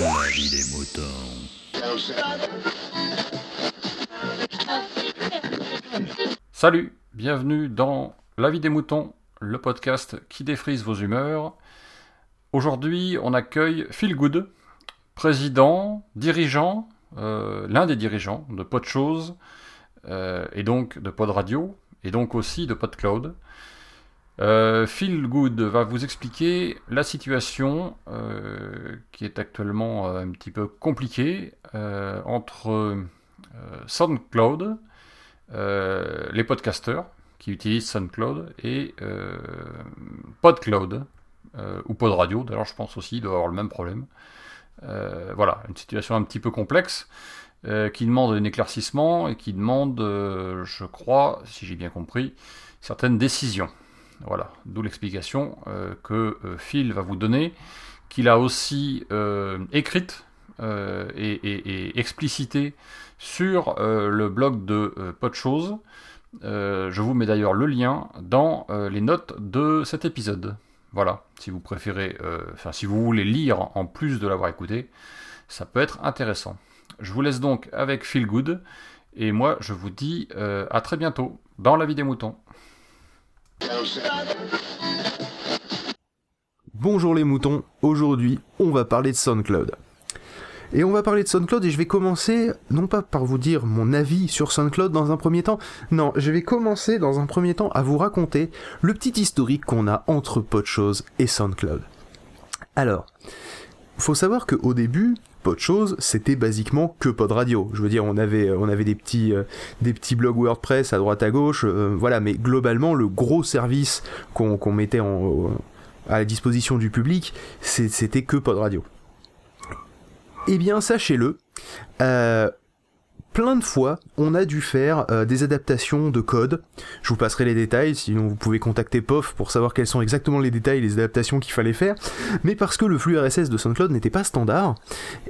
La vie des moutons. Salut, bienvenue dans La vie des moutons, le podcast qui défrise vos humeurs. Aujourd'hui, on accueille Phil Good, président, dirigeant, euh, l'un des dirigeants de Podchose, euh, et donc de Pod Radio, et donc aussi de PodCloud. Euh, Phil Good va vous expliquer la situation euh, qui est actuellement euh, un petit peu compliquée entre SoundCloud, les podcasteurs qui utilisent SoundCloud et PodCloud ou Pod Radio. D'ailleurs, je pense aussi doit avoir le même problème. Voilà, une situation un petit peu complexe qui demande un éclaircissement et qui demande, je crois, si j'ai bien compris, certaines décisions. Voilà, d'où l'explication euh, que euh, Phil va vous donner, qu'il a aussi euh, écrite et, et- et explicitée sur le blog de euh, Podchose. Euh, je vous mets d'ailleurs le lien dans les notes de cet épisode. Voilà, si vous préférez, enfin si vous voulez lire en plus de l'avoir écouté, ça peut être intéressant. Je vous laisse donc avec Feel Good, et moi je vous dis à très bientôt dans la vie des moutons. Bonjour les moutons, aujourd'hui on va parler de SoundCloud. Et on va parler de SoundCloud et je vais commencer, non pas par vous dire mon avis sur SoundCloud dans un premier temps, non, je vais commencer dans un premier temps à vous raconter le petit historique qu'on a entre Podchose et SoundCloud. Alors, faut savoir qu'au début, Podchose, c'était basiquement que Pod Radio. Je veux dire, on avait, on avait des petits, euh, des petits blogs WordPress à droite à gauche, euh, voilà, mais globalement, le gros service qu'on mettait à la disposition du public, c'était que Pod Radio. Eh bien, sachez-le, euh, plein de fois, on a dû faire euh, des adaptations de code. Je vous passerai les détails, sinon vous pouvez contacter POF pour savoir quels sont exactement les détails, les adaptations qu'il fallait faire. Mais parce que le flux RSS de SoundCloud n'était pas standard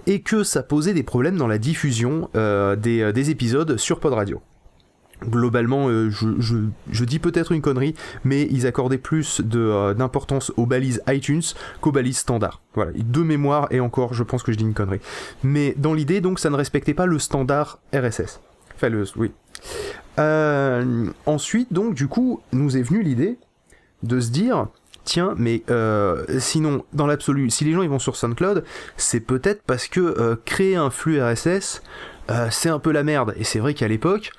et que ça posait des problèmes dans la diffusion euh, des, euh, des épisodes sur Pod Radio. Globalement, euh, je, dis peut-être une connerie, mais ils accordaient plus euh, d'importance aux balises iTunes qu'aux balises standards. Voilà, de mémoire, et encore, je pense que je dis une connerie. Mais dans l'idée, donc, ça ne respectait pas le standard RSS. Enfin, oui. Euh, ensuite, donc, du coup, nous est venue l'idée de se dire... Tiens, mais sinon, dans l'absolu, si les gens ils vont sur SoundCloud, c'est peut-être parce que créer un flux RSS, euh, c'est un peu la merde. Et c'est vrai qu'à l'époque,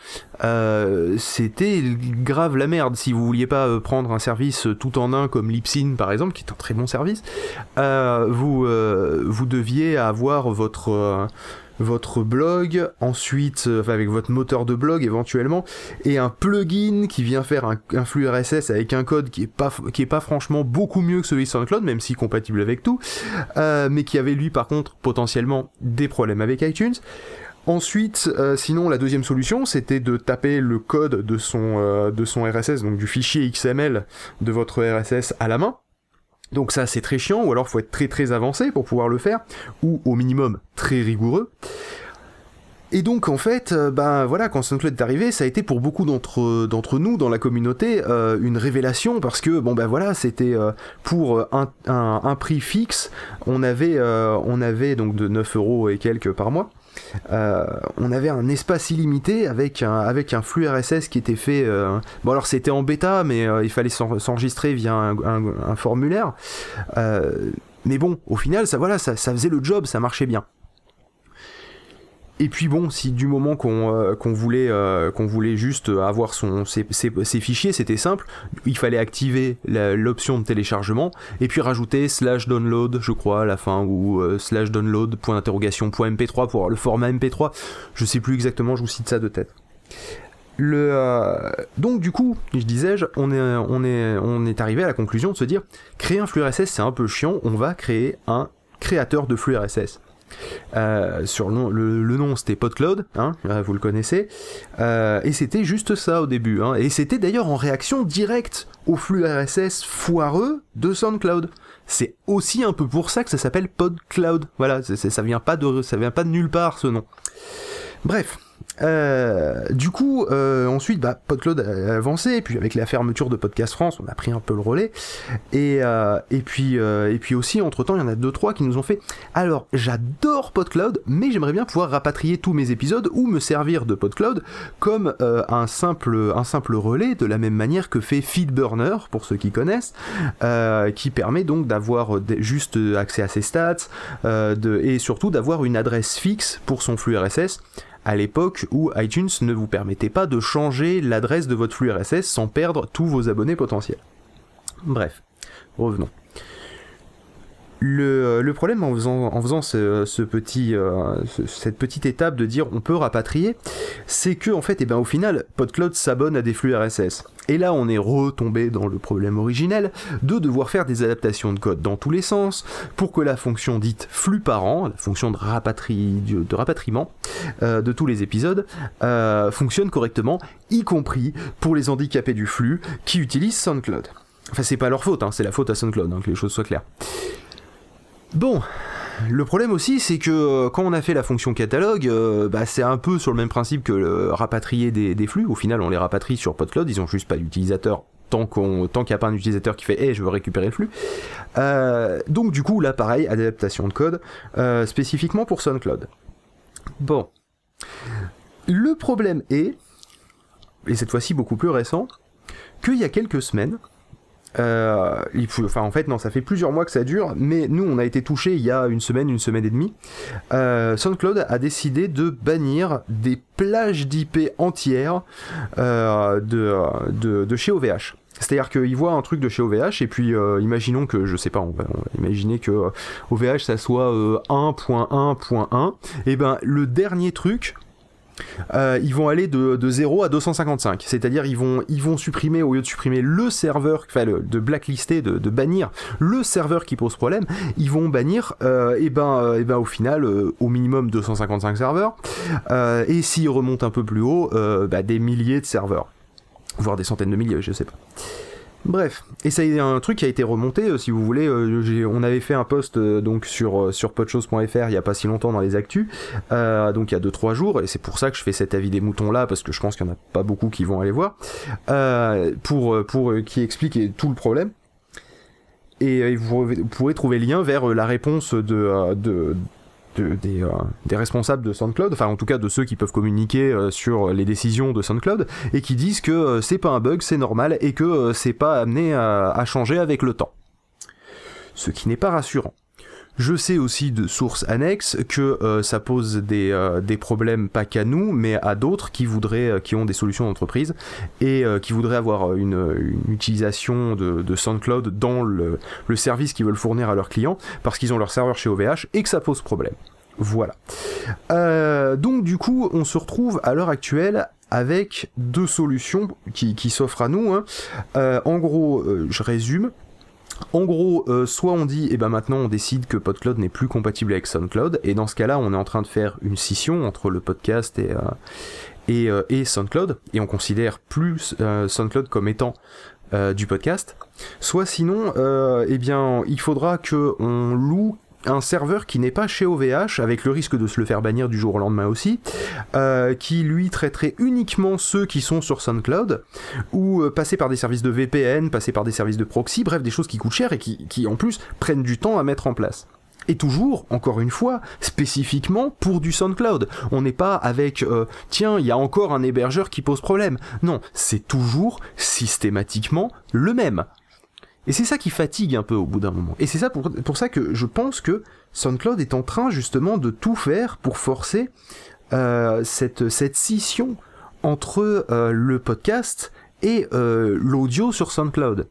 euh, c'était grave la merde. Si vous vouliez pas euh, prendre un service tout en un comme Libsyn par exemple, qui est un très bon service, euh, vous, euh, vous deviez avoir votre, euh, votre blog, ensuite euh, avec votre moteur de blog éventuellement, et un plugin qui vient faire un, un flux RSS avec un code qui est pas, qui est pas franchement beaucoup mieux que celui de SoundCloud, même si compatible avec tout, euh, mais qui avait lui par contre potentiellement des problèmes avec iTunes. Ensuite, euh, sinon, la deuxième solution, c'était de taper le code de son, euh, de son RSS, donc du fichier XML de votre RSS à la main. Donc ça, c'est très chiant, ou alors faut être très très avancé pour pouvoir le faire, ou au minimum très rigoureux. Et donc en fait, euh, ben voilà, quand SoundCloud est arrivé, ça a été pour beaucoup d'entre d'entre nous dans la communauté une révélation parce que bon ben voilà, c'était pour un, un, un prix fixe, on avait euh, on avait donc de 9 euros et quelques par mois. Euh, on avait un espace illimité avec un, avec un flux RSS qui était fait. euh, bon, alors c'était en bêta, mais euh, il fallait s'en- s'enregistrer via un, un- un formulaire. Euh, mais bon, au final, ça, voilà, ça, ça faisait le job, ça marchait bien. Et puis bon, si du moment qu'on euh, voulait, euh, voulait juste avoir son, ses, fichiers, c'était simple, il fallait activer l'option de téléchargement et puis rajouter slash download, je crois, à la fin, ou euh, slash download point d'interrogation point mp3 pour le format mp3. Je sais plus exactement, je vous cite ça de tête. Le, donc du coup, je disais-je, on est, on, est, on est arrivé à la conclusion de se dire, créer un flux RSS c'est un peu chiant, on va créer un créateur de flux RSS. Euh, sur le, nom- le- nom c'était PodCloud, hein, euh, vous le connaissez, Euh, et c'était juste ça au début, hein, et c'était d'ailleurs en réaction directe au flux RSS foireux de SoundCloud. C'est aussi un peu pour ça que ça s'appelle PodCloud. Voilà, c'est- c'est- ça vient pas de, ça vient pas de nulle part ce nom. Bref, Euh, du coup, euh, ensuite, bah, PodCloud a avancé, et puis avec la fermeture de Podcast France, on a pris un peu le relais. Et, euh, puis, et puis aussi, entre-temps, il y en a deux, trois qui nous ont fait Alors, j'adore PodCloud, mais j'aimerais bien pouvoir rapatrier tous mes épisodes ou me servir de PodCloud comme un, simple, un simple relais, de la même manière que fait FeedBurner, pour ceux qui connaissent, qui permet donc d'avoir juste accès à ses stats et surtout d'avoir une adresse fixe pour son flux RSS à l'époque où iTunes ne vous permettait pas de changer l'adresse de votre flux RSS sans perdre tous vos abonnés potentiels. Bref, revenons. Le, le, problème en faisant, euh, cette petite étape de dire on peut rapatrier, c'est que en fait, et eh ben, au final, PodCloud s'abonne à des flux RSS. Et là, on est retombé dans le problème originel de devoir faire des adaptations de code dans tous les sens pour que la fonction dite flux parent, la fonction de, de rapatriement euh, de tous les épisodes, euh, fonctionne correctement, y compris pour les handicapés du flux qui utilisent SoundCloud. Enfin, c'est pas leur faute, hein, c'est la faute à SoundCloud, hein, que les choses soient claires. Bon, le problème aussi, c'est que euh, quand on a fait la fonction catalogue, euh, bah, c'est un peu sur le même principe que le rapatrier des, flux. Au final, on les rapatrie sur PodCloud, ils ont juste pas d'utilisateur tant qu'il n'y a pas un utilisateur qui fait hey je veux récupérer le flux. Euh, donc du coup là pareil adaptation de code spécifiquement pour SoundCloud. Bon. Le problème est et cette fois-ci beaucoup plus récent qu'il y a quelques semaines euh, il faut, enfin, en fait, non, ça fait plusieurs mois que ça dure, mais nous, on a été touché il y a une semaine, une semaine et demie. Euh, SoundCloud a décidé de bannir des plages d'IP entières euh, de, de, de, chez OVH. C'est-à-dire qu'ils voient un truc de chez OVH et puis euh, imaginons que, je sais pas, on va, imaginer que OVH ça soit 1.1.1, et ben le dernier truc euh, ils vont aller de, 0 à 255. C'est-à-dire ils vont, supprimer, au lieu de supprimer le serveur, enfin de blacklister, de, bannir le serveur qui pose problème, ils vont bannir, euh, et, ben, euh, ben au final, au minimum 255 serveurs, et s'ils remontent un peu plus haut, bah, des milliers de serveurs. Voire des centaines de milliers, je sais pas. Bref, et ça un truc qui a été remonté, euh, si vous voulez. Euh, on avait fait un post euh, donc sur sur podchose.fr il y a pas si longtemps dans les actus, donc il y a 2-3 jours, et c'est pour ça que je fais cet avis des moutons là parce que je pense qu'il y en a pas beaucoup qui vont aller voir pour pour qui explique tout le problème. Et vous pourrez trouver lien vers la réponse de, de euh, des, responsables de SoundCloud, enfin en tout cas de ceux qui peuvent communiquer euh, sur les décisions de SoundCloud, et qui disent que euh, c'est pas un bug, c'est normal, et que c'est pas amené à, changer avec le temps. Ce qui n'est pas rassurant. Je sais aussi de sources annexes que ça pose des, problèmes pas qu'à nous, mais à d'autres qui voudraient, qui ont des solutions d'entreprise et qui voudraient avoir une, utilisation de, SoundCloud dans le, le service qu'ils veulent fournir à leurs clients parce qu'ils ont leur serveur chez OVH et que ça pose problème. Voilà. Euh, donc du coup, on se retrouve à l'heure actuelle avec deux solutions qui, s'offrent à nous. Hein. Euh, en gros, euh, je résume. En gros, soit on dit, et eh ben maintenant on décide que PodCloud n'est plus compatible avec SoundCloud, et dans ce cas-là, on est en train de faire une scission entre le podcast et, et, et SoundCloud, et on considère plus SoundCloud comme étant du podcast. Soit sinon, eh bien, il faudra que on loue un serveur qui n'est pas chez OVH, avec le risque de se le faire bannir du jour au lendemain aussi, euh, qui lui traiterait uniquement ceux qui sont sur SoundCloud, ou euh, passer par des services de VPN, passer par des services de proxy, bref, des choses qui coûtent cher et qui, en plus prennent du temps à mettre en place. Et toujours, encore une fois, spécifiquement pour du SoundCloud. On n'est pas avec euh, tiens, il y a encore un hébergeur qui pose problème. Non, c'est toujours systématiquement le même. Et c'est ça qui fatigue un peu au bout d'un moment. Et c'est ça pour, ça que je pense que SoundCloud est en train justement de tout faire pour forcer euh, cette, cette scission entre euh, le podcast et euh, l'audio sur SoundCloud.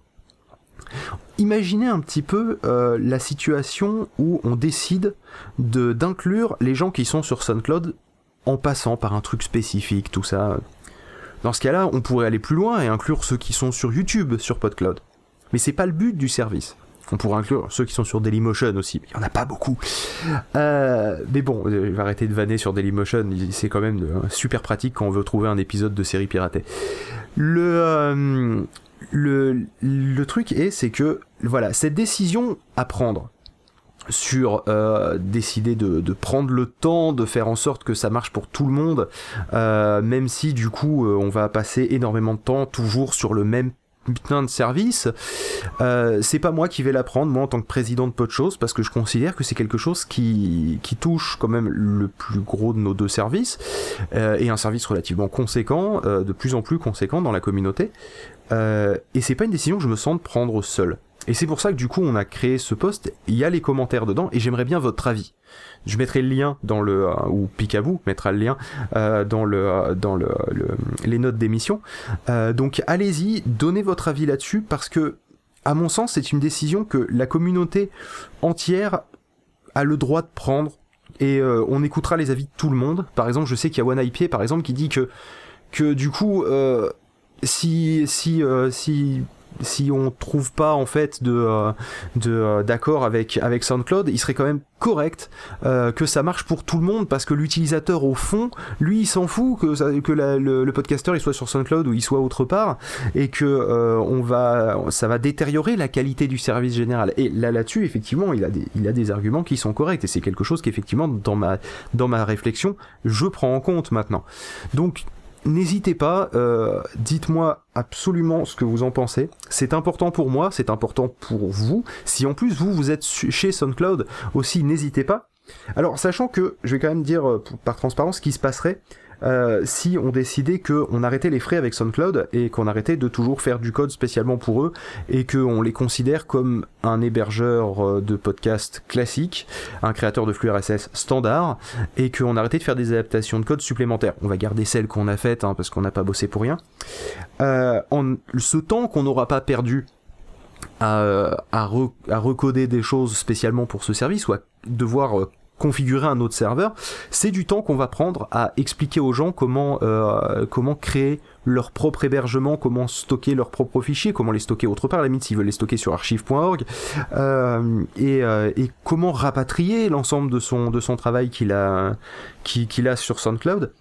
Imaginez un petit peu la situation où on décide de d'inclure les gens qui sont sur SoundCloud en passant par un truc spécifique, tout ça. Dans ce cas-là, on pourrait aller plus loin et inclure ceux qui sont sur YouTube sur PodCloud. Mais c'est pas le but du service. On pourrait inclure ceux qui sont sur Dailymotion aussi. Il n'y en a pas beaucoup. Euh, mais bon, je vais arrêter de vanner sur Dailymotion. C'est quand même super pratique quand on veut trouver un épisode de série piratée. Le, euh, le, le truc est, c'est que, voilà, cette décision à prendre sur euh, décider de, de, prendre le temps de faire en sorte que ça marche pour tout le monde, euh, même si du coup euh, on va passer énormément de temps toujours sur le même de service. Euh, c'est pas moi qui vais la prendre, moi en tant que président de Podchose, parce que je considère que c'est quelque chose qui, qui touche quand même le plus gros de nos deux services, euh, et un service relativement conséquent, euh, de plus en plus conséquent dans la communauté. Euh, et c'est pas une décision que je me sens de prendre seul. Et c'est pour ça que du coup on a créé ce post, il y a les commentaires dedans, et j'aimerais bien votre avis. Je mettrai le lien dans le euh, ou Picaboo mettra le lien euh, dans le euh, dans le, le les notes d'émission. Donc allez-y, donnez votre avis là-dessus parce que à mon sens, c'est une décision que la communauté entière a le droit de prendre et on écoutera les avis de tout le monde. Par exemple, je sais qu'il y a One IP par exemple qui dit que que du coup si si si si on trouve pas en fait de euh, de euh, d'accord avec avec SoundCloud, il serait quand même correct euh, que ça marche pour tout le monde parce que l'utilisateur au fond, lui, il s'en fout que ça, que le, le podcasteur il soit sur SoundCloud ou il soit autre part et que euh, on va ça va détériorer la qualité du service général. Et là là-dessus, effectivement, il a des il a des arguments qui sont corrects et c'est quelque chose qu'effectivement dans ma dans ma réflexion, je prends en compte maintenant. Donc N'hésitez pas, euh, dites-moi absolument ce que vous en pensez. C'est important pour moi, c'est important pour vous. Si en plus vous, vous êtes chez SoundCloud aussi, n'hésitez pas. Alors, sachant que, je vais quand même dire euh, par transparence ce qui se passerait euh, si on décidait qu'on arrêtait les frais avec SoundCloud et qu'on arrêtait de toujours faire du code spécialement pour eux et qu'on les considère comme un hébergeur euh, de podcast classique, un créateur de flux RSS standard et qu'on arrêtait de faire des adaptations de code supplémentaires. On va garder celles qu'on a faites hein, parce qu'on n'a pas bossé pour rien. Euh, en ce temps qu'on n'aura pas perdu à, re, à, recoder des choses spécialement pour ce service ou à devoir configurer un autre serveur, c'est du temps qu'on va prendre à expliquer aux gens comment, euh, comment créer leur propre hébergement, comment stocker leurs propres fichiers, comment les stocker autre part, à la limite s'ils veulent les stocker sur archive.org, euh, et, euh, et, comment rapatrier l'ensemble de son, de son travail qu'il a, qu'il a sur SoundCloud.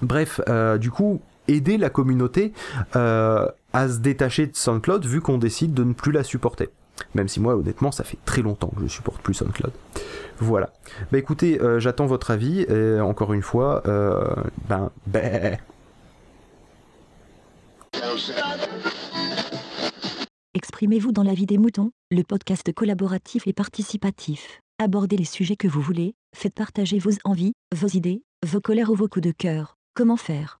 Bref, du coup, aider la communauté à se détacher de SoundCloud vu qu'on décide de ne plus la supporter. Même si moi, honnêtement, ça fait très longtemps que je supporte plus SoundCloud. Voilà. Bah écoutez, euh, j'attends votre avis. Et encore une fois, euh, ben, ben. Exprimez-vous dans la vie des moutons, le podcast collaboratif et participatif. Abordez les sujets que vous voulez, faites partager vos envies, vos idées, vos colères ou vos coups de cœur. Comment faire?